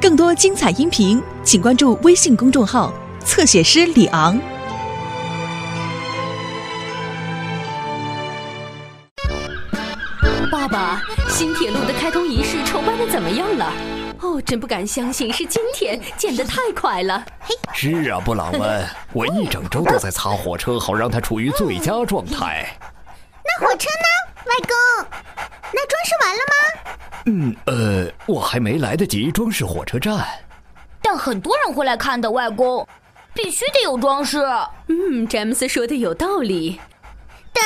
更多精彩音频，请关注微信公众号“侧写师李昂”。爸爸，新铁路的开通仪式筹办的怎么样了？哦，真不敢相信是今天，建得太快了。嘿，是啊，布朗文，我一整周都在擦火车，好让它处于最佳状态。那火车呢，外公？那装饰完了吗？嗯，呃，我还没来得及装饰火车站。但很多人会来看的，外公，必须得有装饰。嗯，詹姆斯说的有道理。等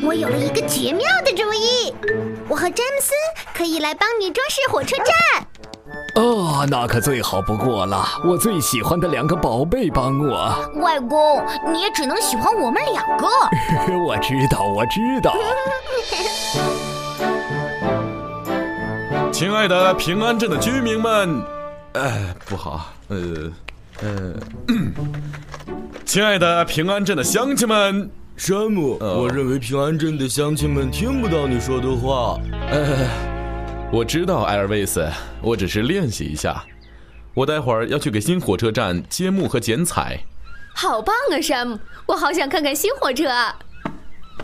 等，我有了一个绝妙的主意，我和詹姆斯可以来帮你装饰火车站。哦，那可最好不过了，我最喜欢的两个宝贝帮我。外公，你也只能喜欢我们两个。我知道，我知道。亲爱的平安镇的居民们，哎，不好，呃，呃，亲爱的平安镇的乡亲们，山姆，我认为平安镇的乡亲们听不到你说的话。呃，我知道，艾尔维斯，我只是练习一下。我待会儿要去给新火车站揭幕和剪彩。好棒啊，山姆！我好想看看新火车。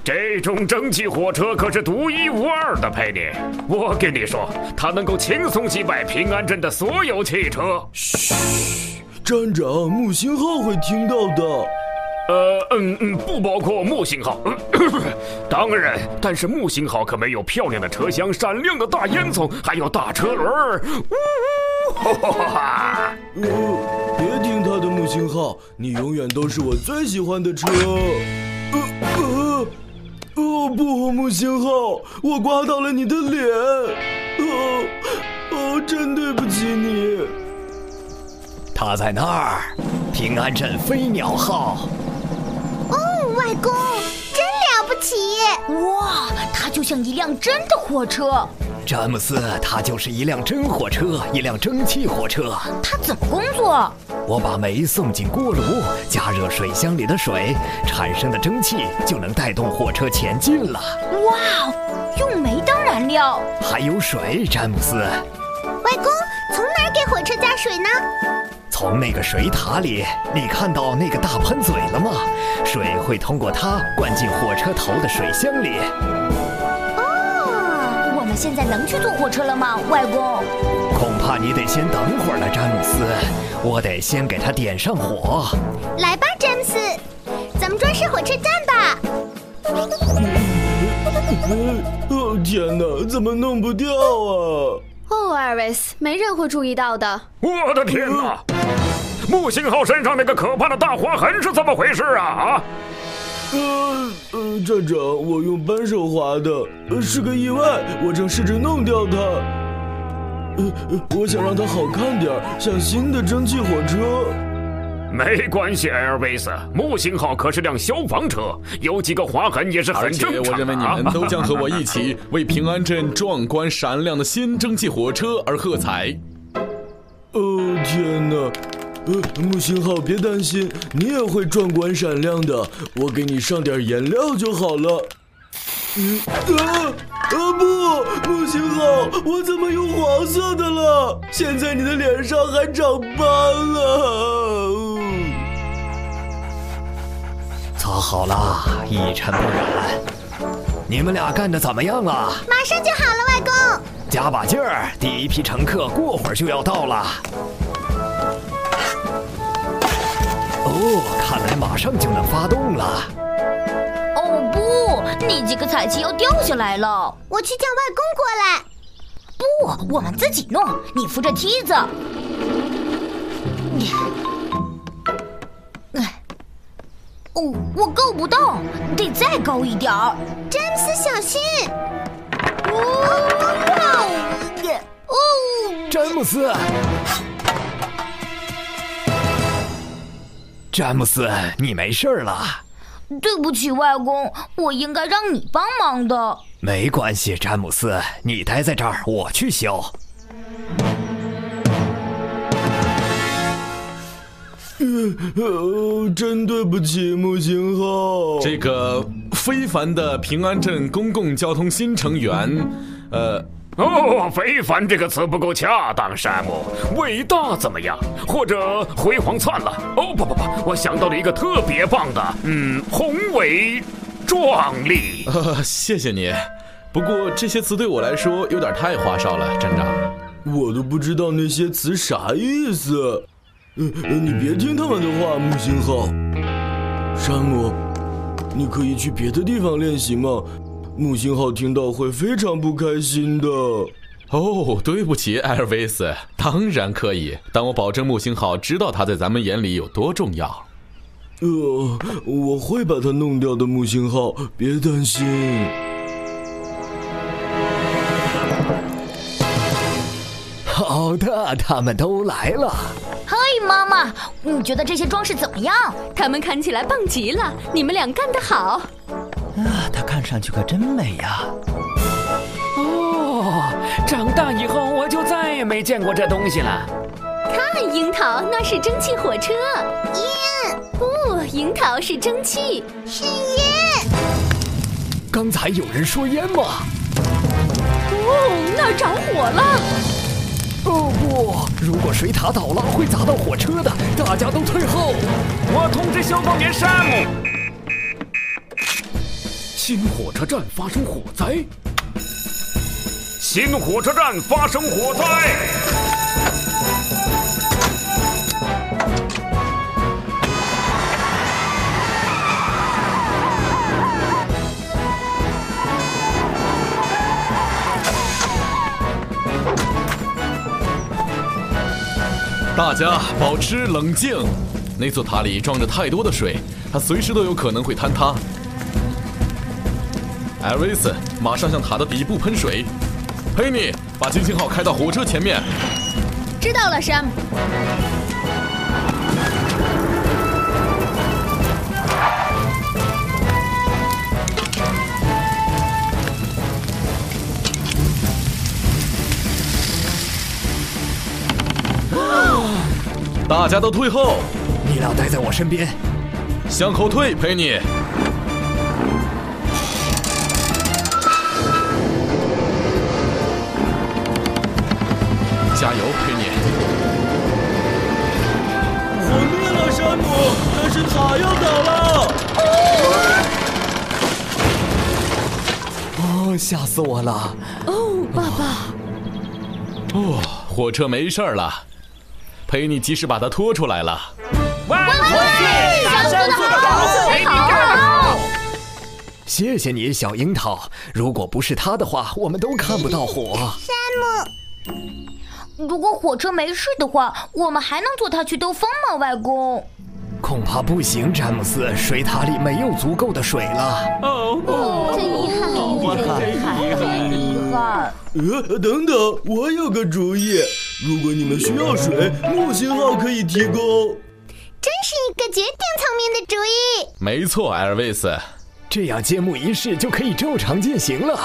这种蒸汽火车可是独一无二的，佩妮。我跟你说，它能够轻松击败平安镇的所有汽车。嘘，站长，木星号会听到的。呃，嗯嗯，不包括木星号。当然，但是木星号可没有漂亮的车厢、闪亮的大烟囱，还有大车轮。呜，哈哈哈哈！别听他的木星号，你永远都是我最喜欢的车。不，木星号，我刮到了你的脸，哦哦，真对不起你。他在那儿，平安镇飞鸟号。哦，外公，真了不起！哇，它就像一辆真的火车。詹姆斯，它就是一辆真火车，一辆蒸汽火车。它怎么工作？我把煤送进锅炉，加热水箱里的水，产生的蒸汽就能带动火车前进了。哇，用煤当燃料，还有水，詹姆斯。外公，从哪儿给火车加水呢？从那个水塔里。你看到那个大喷嘴了吗？水会通过它灌进火车头的水箱里。现在能去坐火车了吗，外公？恐怕你得先等会儿了，詹姆斯。我得先给他点上火。来吧，詹姆斯，咱们装饰火车站吧。哦天哪，怎么弄不掉啊？哦，艾瑞斯，没人会注意到的。我的天哪！木星号身上那个可怕的大划痕是怎么回事啊？啊？呃呃，站长，我用扳手划的，是个意外。我正试着弄掉它。呃，我想让它好看点像新的蒸汽火车。没关系，艾尔维斯，木星号可是辆消防车，有几个划痕也是很正常的。我认为你们都将和我一起为平安镇壮观闪亮的新蒸汽火车而喝彩。哦天哪！呃，木星号，别担心，你也会壮观闪亮的。我给你上点颜料就好了。嗯啊啊不，木星号，我怎么有黄色的了？现在你的脸上还长斑了。擦好了，一尘不染。你们俩干的怎么样了？马上就好了，外公。加把劲儿，第一批乘客过会儿就要到了。哦，看来马上就能发动了。哦不，那几个彩旗要掉下来了。我去叫外公过来。不，我们自己弄。你扶着梯子。哎，哦，我够不到，得再高一点儿。詹姆斯，小心！哦，哦，詹姆斯。詹姆斯，你没事了。对不起，外公，我应该让你帮忙的。没关系，詹姆斯，你待在这儿，我去修。呃，真对不起，木星号。这个非凡的平安镇公共交通新成员，呃，哦，非凡这个词不够恰当，山姆。伟大怎么样？或者辉煌灿烂？哦，不不不，我想到了一个特别棒的，嗯，宏伟壮丽。呃，谢谢你。不过这些词对我来说有点太花哨了，站长。我都不知道那些词啥意思。嗯，你别听他们的话，木星号。山姆，你可以去别的地方练习吗？木星号听到会非常不开心的。哦，对不起，艾尔维斯，当然可以，但我保证木星号知道它在咱们眼里有多重要。呃，我会把它弄掉的，木星号，别担心。好的，他们都来了。嗨，妈妈，你觉得这些装饰怎么样？他们看起来棒极了，你们俩干得好。啊，它看上去可真美呀！哦，长大以后我就再也没见过这东西了。看，樱桃，那是蒸汽火车。烟，不，樱桃是蒸汽，是烟。刚才有人说烟吗？哦，那儿着火了。哦不，如果水塔倒了，会砸到火车的，大家都退后。我通知消防员山姆。新火车站发生火灾！新火车站发生火灾！大家保持冷静，那座塔里装着太多的水，它随时都有可能会坍塌。艾尔维斯，马上向塔的底部喷水。佩妮，把金星号开到火车前面。知道了，山姆。大家都退后，你俩待在我身边。向后退，佩妮。加油，佩妮！火灭了，山姆，但是塔要倒了。哦，吓死我了！哦，爸爸。哦，火车没事儿了。佩妮及时把它拖出来了。万岁！山姆做得好，好！谢谢你，小樱桃。如果不是他的话，我们都看不到火。山姆，如果火车没事的话，我们还能坐它去兜风吗，外公？恐怕不行，詹姆斯，水塔里没有足够的水了。哦，真遗憾，真遗憾，真遗憾。呃，等等，我有个主意。如果你们需要水，木星号可以提供。真是一个绝顶聪明的主意。没错，艾尔维斯。这样揭幕仪式就可以照常进行了。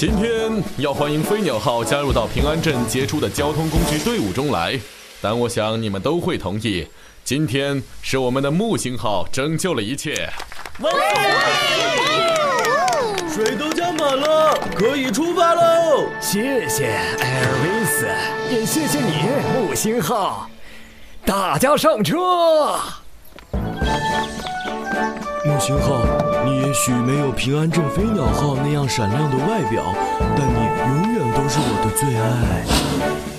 今天要欢迎飞鸟号加入到平安镇杰出的交通工具队伍中来，但我想你们都会同意，今天是我们的木星号拯救了一切。水都加满了，可以出发喽！谢谢艾尔维斯，也谢谢你木星号。大家上车。木星号，你也许没有平安镇飞鸟号那样闪亮的外表，但你永远都是我的最爱。